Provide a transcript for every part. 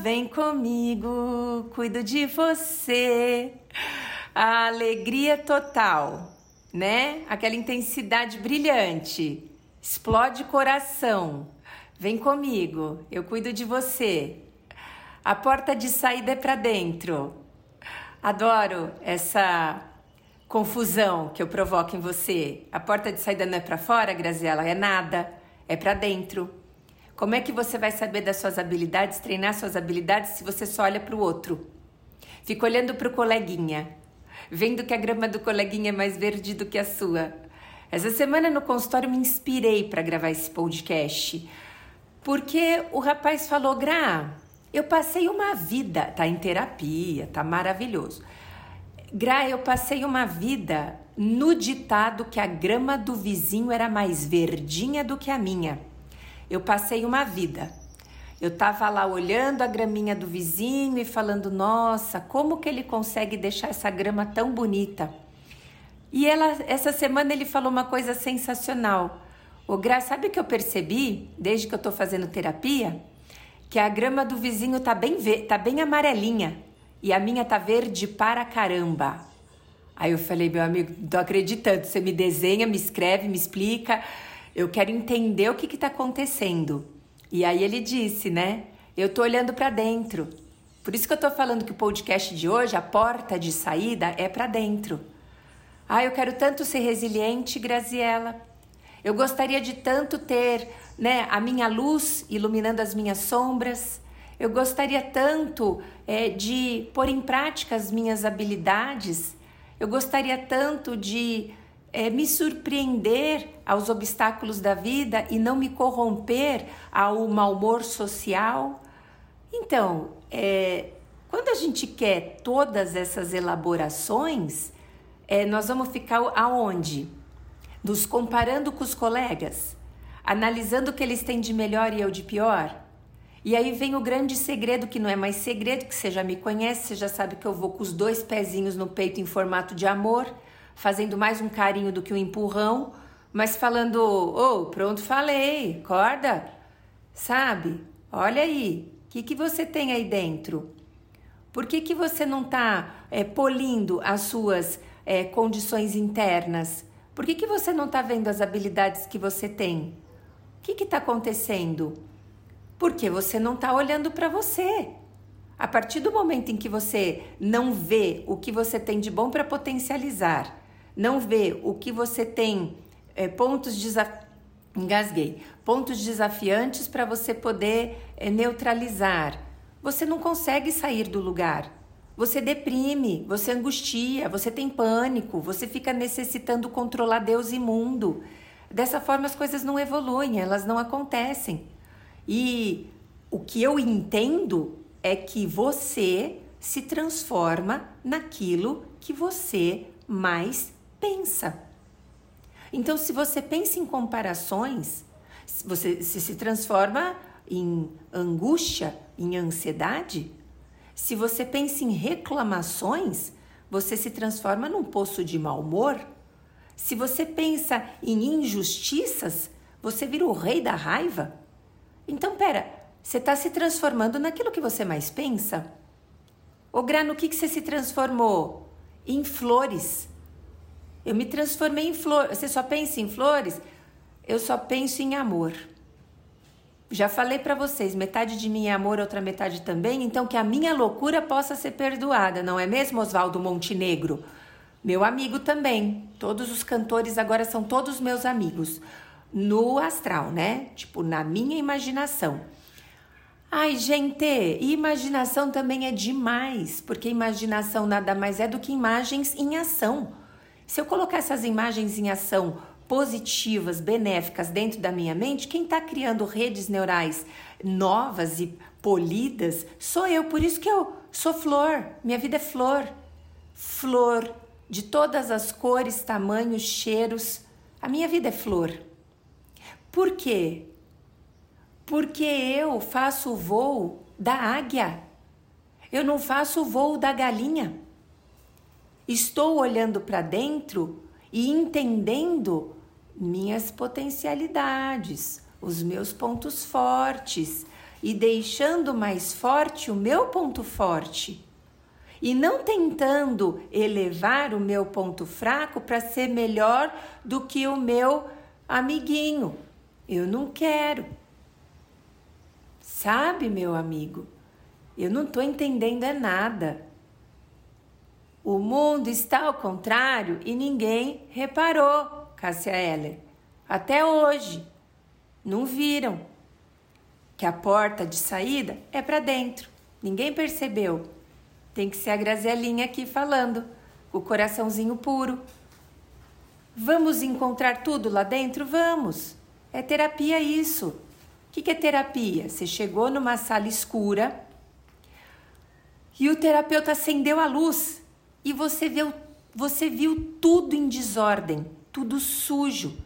vem comigo, cuido de você. A alegria total, né? Aquela intensidade brilhante, explode coração. Vem comigo, eu cuido de você. A porta de saída é para dentro. Adoro essa confusão que eu provoco em você. A porta de saída não é para fora, Graziela, é nada, é para dentro. Como é que você vai saber das suas habilidades, treinar suas habilidades se você só olha para o outro? Fica olhando para o coleguinha, vendo que a grama do coleguinha é mais verde do que a sua. Essa semana no consultório me inspirei para gravar esse podcast, porque o rapaz falou: Gra, eu passei uma vida, tá em terapia, tá maravilhoso. Gra, eu passei uma vida no ditado que a grama do vizinho era mais verdinha do que a minha. Eu passei uma vida. Eu tava lá olhando a graminha do vizinho e falando: "Nossa, como que ele consegue deixar essa grama tão bonita?" E ela, essa semana ele falou uma coisa sensacional. O Gra, sabe o que eu percebi desde que eu tô fazendo terapia? Que a grama do vizinho tá bem, tá bem amarelinha e a minha tá verde para caramba. Aí eu falei, meu amigo, tô acreditando. Você me desenha, me escreve, me explica. Eu quero entender o que está acontecendo. E aí ele disse, né? Eu tô olhando para dentro. Por isso que eu tô falando que o podcast de hoje, a porta de saída é para dentro. Ah, eu quero tanto ser resiliente, Graziela. Eu gostaria de tanto ter, né, a minha luz iluminando as minhas sombras. Eu gostaria tanto é, de pôr em prática as minhas habilidades. Eu gostaria tanto de é, me surpreender aos obstáculos da vida e não me corromper ao mau humor social. Então, é, quando a gente quer todas essas elaborações, é, nós vamos ficar aonde? Nos comparando com os colegas, analisando o que eles têm de melhor e eu de pior. E aí vem o grande segredo, que não é mais segredo, que você já me conhece, você já sabe que eu vou com os dois pezinhos no peito em formato de amor fazendo mais um carinho do que um empurrão, mas falando: oh, pronto, falei, acorda, sabe? Olha aí, o que, que você tem aí dentro? Por que, que você não está é, polindo as suas é, condições internas? Por que, que você não está vendo as habilidades que você tem? O que está acontecendo? Porque você não está olhando para você. A partir do momento em que você não vê o que você tem de bom para potencializar, não vê o que você tem, é, pontos engasguei, pontos desafiantes para você poder é, neutralizar, você não consegue sair do lugar. Você deprime, você angustia, você tem pânico, você fica necessitando controlar Deus e mundo. Dessa forma as coisas não evoluem, elas não acontecem. E o que eu entendo é que você se transforma naquilo que você mais pensa. Então, se você pensa em comparações, você se transforma em angústia, em ansiedade. Se você pensa em reclamações, você se transforma num poço de mau humor. Se você pensa em injustiças, você vira o rei da raiva. Então, pera, você está se transformando naquilo que você mais pensa? Ô Grano, o que, que você se transformou? Em flores. Eu me transformei em flor. Você só pensa em flores? Eu só penso em amor. Já falei para vocês, metade de mim é amor, outra metade também, então que a minha loucura possa ser perdoada, não é mesmo, Oswaldo Montenegro? Meu amigo também. Todos os cantores agora são todos meus amigos. No astral, né? Tipo, na minha imaginação. Ai, gente, imaginação também é demais, porque imaginação nada mais é do que imagens em ação. Se eu colocar essas imagens em ação positivas, benéficas dentro da minha mente, quem está criando redes neurais novas e polidas sou eu. Por isso que eu sou flor, minha vida é flor. Flor de todas as cores, tamanhos, cheiros. A minha vida é flor. Por quê? Porque eu faço o voo da águia. Eu não faço o voo da galinha. Estou olhando para dentro e entendendo minhas potencialidades, os meus pontos fortes e deixando mais forte o meu ponto forte. E não tentando elevar o meu ponto fraco para ser melhor do que o meu amiguinho. Eu não quero. Sabe, meu amigo, eu não estou entendendo é nada. O mundo está ao contrário e ninguém reparou, Cássia Heller. Até hoje. Não viram que a porta de saída é para dentro. Ninguém percebeu. Tem que ser a Grazelinha aqui falando, com o coraçãozinho puro. Vamos encontrar tudo lá dentro? Vamos. É terapia isso. O que, que é terapia? Você chegou numa sala escura e o terapeuta acendeu a luz e você viu, você viu tudo em desordem, tudo sujo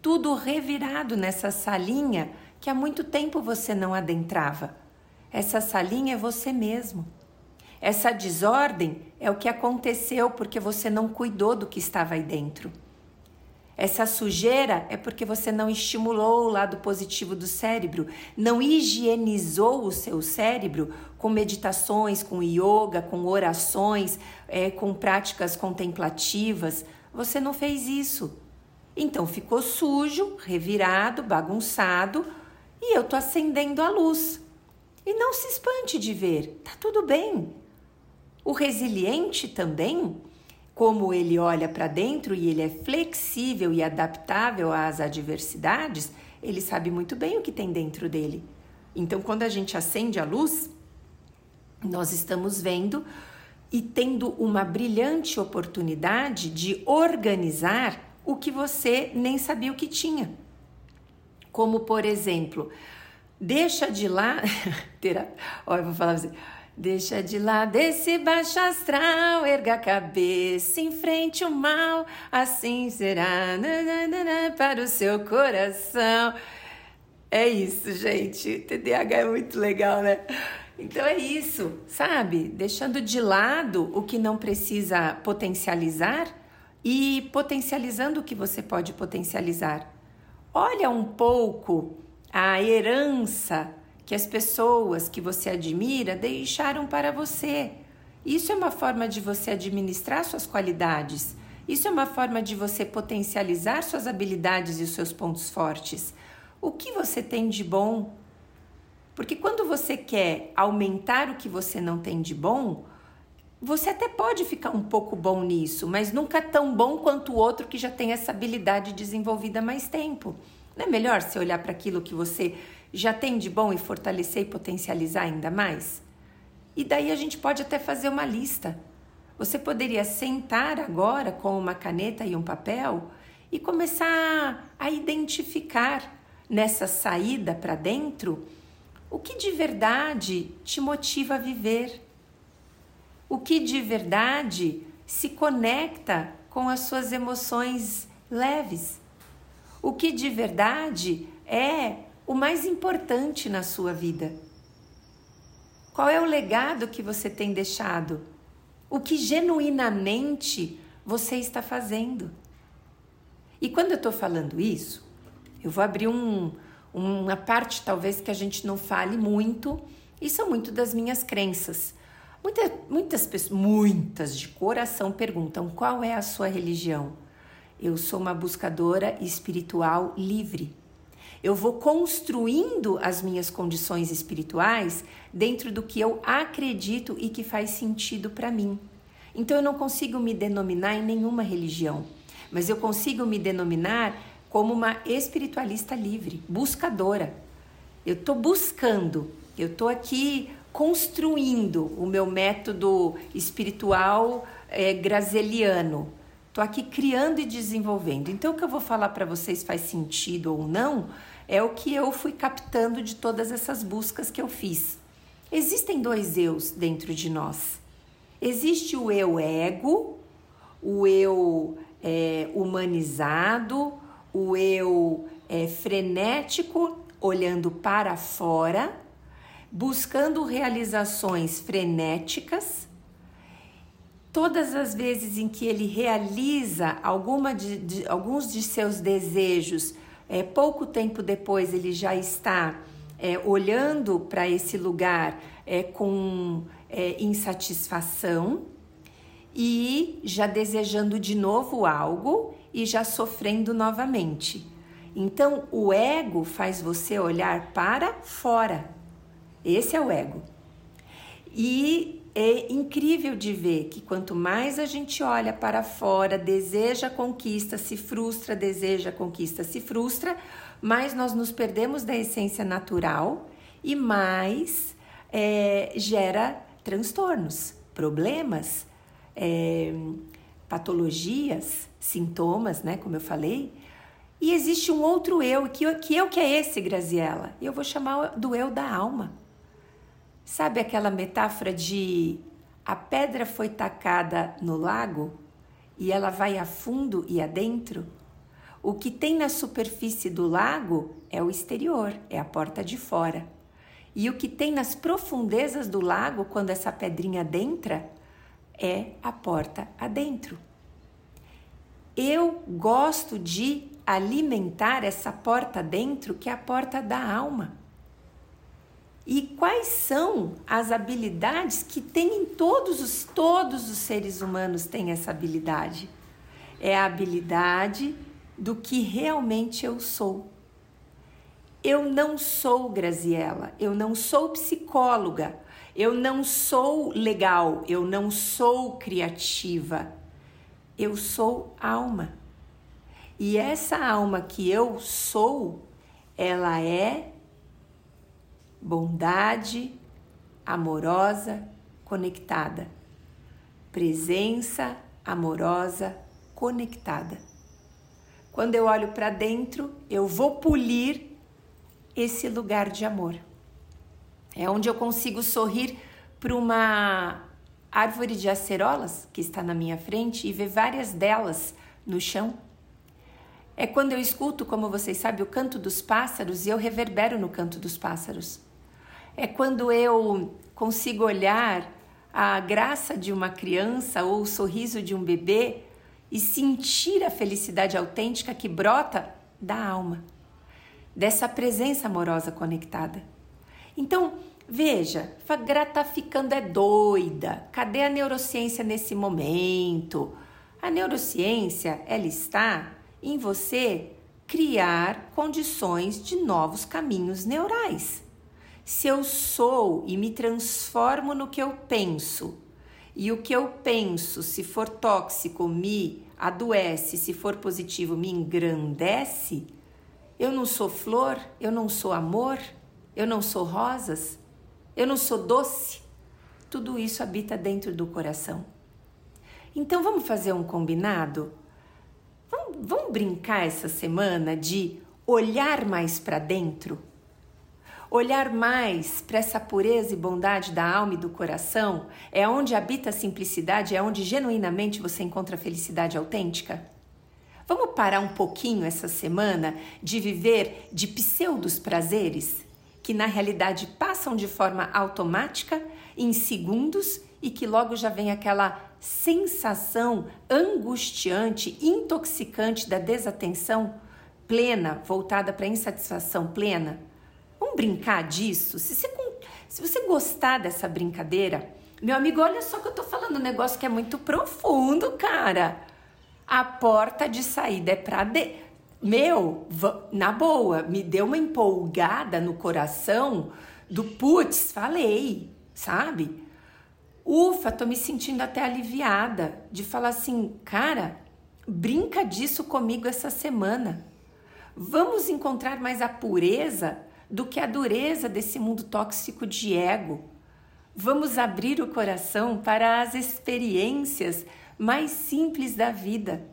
tudo revirado nessa salinha que há muito tempo você não adentrava. Essa salinha é você mesmo. Essa desordem é o que aconteceu porque você não cuidou do que estava aí dentro. Essa sujeira é porque você não estimulou o lado positivo do cérebro, não higienizou o seu cérebro com meditações, com yoga, com orações, é, com práticas contemplativas. Você não fez isso. Então ficou sujo, revirado, bagunçado e eu tô acendendo a luz. E não se espante de ver, tá tudo bem. O resiliente também, como ele olha para dentro e ele é flexível e adaptável às adversidades, ele sabe muito bem o que tem dentro dele. Então, quando a gente acende a luz, nós estamos vendo e tendo uma brilhante oportunidade de organizar o que você nem sabia o que tinha. Como, por exemplo, deixa de lá. Olha, vou falar assim. Deixa de lá desse baixo astral, erga a cabeça, enfrente o mal, assim será nananana, para o seu coração. É isso, gente. TDAH é muito legal, né? Então é isso, sabe? Deixando de lado o que não precisa potencializar e potencializando o que você pode potencializar. Olha um pouco a herança que as pessoas que você admira deixaram para você. Isso é uma forma de você administrar suas qualidades. Isso é uma forma de você potencializar suas habilidades e os seus pontos fortes. O que você tem de bom? Porque quando você quer aumentar o que você não tem de bom, você até pode ficar um pouco bom nisso, mas nunca tão bom quanto o outro que já tem essa habilidade desenvolvida há mais tempo. Não é melhor você olhar para aquilo que você já tem de bom e fortalecer e potencializar ainda mais? E daí a gente pode até fazer uma lista. Você poderia sentar agora com uma caneta e um papel e começar a identificar nessa saída para dentro o que de verdade te motiva a viver o que de verdade se conecta com as suas emoções leves, o que de verdade é o mais importante na sua vida. Qual é o legado que você tem deixado? O que genuinamente você está fazendo? E quando eu estou falando isso, eu vou abrir um, uma parte talvez que a gente não fale muito, e são muito das minhas crenças. Muita, muitas pessoas, muitas de coração perguntam qual é a sua religião. Eu sou uma buscadora espiritual livre. Eu vou construindo as minhas condições espirituais dentro do que eu acredito e que faz sentido para mim. Então eu não consigo me denominar em nenhuma religião, mas eu consigo me denominar como uma espiritualista livre, buscadora. Eu estou buscando, eu estou aqui construindo o meu método espiritual é. Aqui criando e desenvolvendo. Então, o que eu vou falar para vocês faz sentido ou não é o que eu fui captando de todas essas buscas que eu fiz. Existem dois eus dentro de nós. Existe o eu ego, o eu é, humanizado, o eu é, frenético, olhando para fora buscando realizações frenéticas. Todas as vezes em que ele realiza alguma de, de, alguns de seus desejos é, pouco tempo depois ele já está é, olhando para esse lugar é, com é, insatisfação e já desejando de novo algo e já sofrendo novamente. Então, o ego faz você olhar para fora. Esse é o ego. E é incrível de ver que quanto mais a gente olha para fora, deseja conquista, se frustra, deseja conquista, se frustra, mais nós nos perdemos da essência natural e mais é, gera transtornos, problemas, é, patologias, sintomas, né? Como eu falei. E existe um outro eu, que, que eu que é esse, Graziella? Eu vou chamar do eu da alma. Sabe aquela metáfora de a pedra foi tacada no lago e ela vai a fundo e adentro? O que tem na superfície do lago é o exterior, é a porta de fora. E o que tem nas profundezas do lago, quando essa pedrinha adentra, é a porta adentro. Eu gosto de alimentar essa porta dentro, que é a porta da alma. E quais são as habilidades que tem em todos os todos os seres humanos têm essa habilidade? É a habilidade do que realmente eu sou. Eu não sou Graziella, eu não sou psicóloga, eu não sou legal, eu não sou criativa. Eu sou alma. E essa alma que eu sou, ela é bondade, amorosa, conectada. Presença amorosa, conectada. Quando eu olho para dentro, eu vou polir esse lugar de amor. É onde eu consigo sorrir para uma árvore de acerolas que está na minha frente e ver várias delas no chão. É quando eu escuto, como vocês sabem, o canto dos pássaros e eu reverbero no canto dos pássaros. É quando eu consigo olhar a graça de uma criança ou o sorriso de um bebê e sentir a felicidade autêntica que brota da alma, dessa presença amorosa conectada. Então, veja, Grata ficando é doida. Cadê a neurociência nesse momento? A neurociência, ela está em você criar condições de novos caminhos neurais. Se eu sou e me transformo no que eu penso, e o que eu penso, se for tóxico, me adoece, se for positivo, me engrandece, eu não sou flor, eu não sou amor, eu não sou rosas, eu não sou doce. Tudo isso habita dentro do coração. Então vamos fazer um combinado? Vamos, vamos brincar essa semana de olhar mais para dentro? Olhar mais para essa pureza e bondade da alma e do coração é onde habita a simplicidade, é onde genuinamente você encontra a felicidade autêntica? Vamos parar um pouquinho essa semana de viver de pseudos prazeres que na realidade passam de forma automática em segundos e que logo já vem aquela sensação angustiante, intoxicante da desatenção plena, voltada para a insatisfação plena? Brincar disso? Se você, se você gostar dessa brincadeira, meu amigo, olha só que eu tô falando um negócio que é muito profundo, cara. A porta de saída é pra de... Meu, na boa, me deu uma empolgada no coração do putz, falei, sabe? Ufa, tô me sentindo até aliviada de falar assim, cara, brinca disso comigo essa semana. Vamos encontrar mais a pureza do que a dureza desse mundo tóxico de ego. Vamos abrir o coração para as experiências mais simples da vida.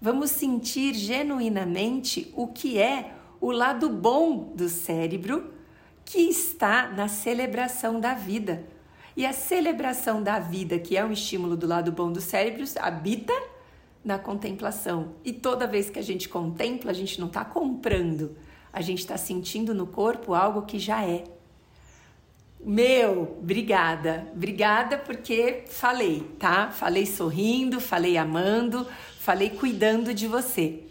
Vamos sentir genuinamente o que é o lado bom do cérebro que está na celebração da vida. E a celebração da vida, que é um estímulo do lado bom do cérebro, habita na contemplação. E toda vez que a gente contempla, a gente não está comprando, a gente está sentindo no corpo algo que já é. Meu, obrigada, obrigada porque falei, tá? Falei sorrindo, falei amando, falei cuidando de você.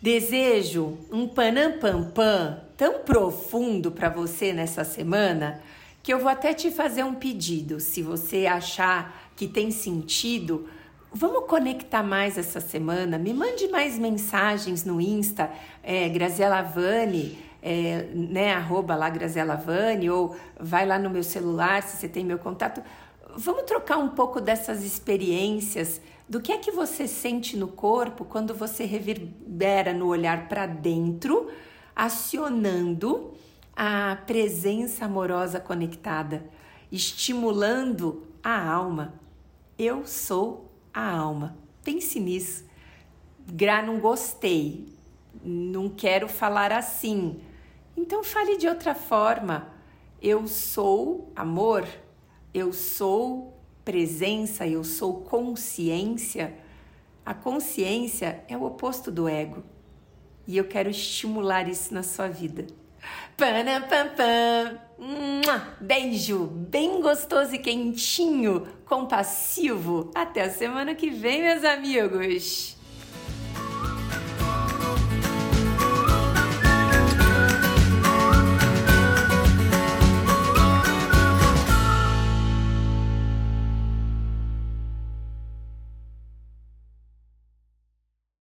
Desejo um panam pam pam tão profundo para você nessa semana que eu vou até te fazer um pedido. Se você achar que tem sentido, vamos conectar mais essa semana. Me mande mais mensagens no Insta, é, Graziela Vani, é, né, arroba lá Graziela Vani, ou vai lá no meu celular se você tem meu contato. Vamos trocar um pouco dessas experiências do que é que você sente no corpo quando você reverbera no olhar para dentro, acionando a presença amorosa conectada, estimulando a alma. Eu sou a alma. Pense nisso. Gra, não gostei. Não quero falar assim. Então fale de outra forma. Eu sou amor. Eu sou presença, eu sou consciência, a consciência é o oposto do ego. E eu quero estimular isso na sua vida. Pana, pam, pam. Beijo bem gostoso e quentinho, compassivo. Até a semana que vem, meus amigos.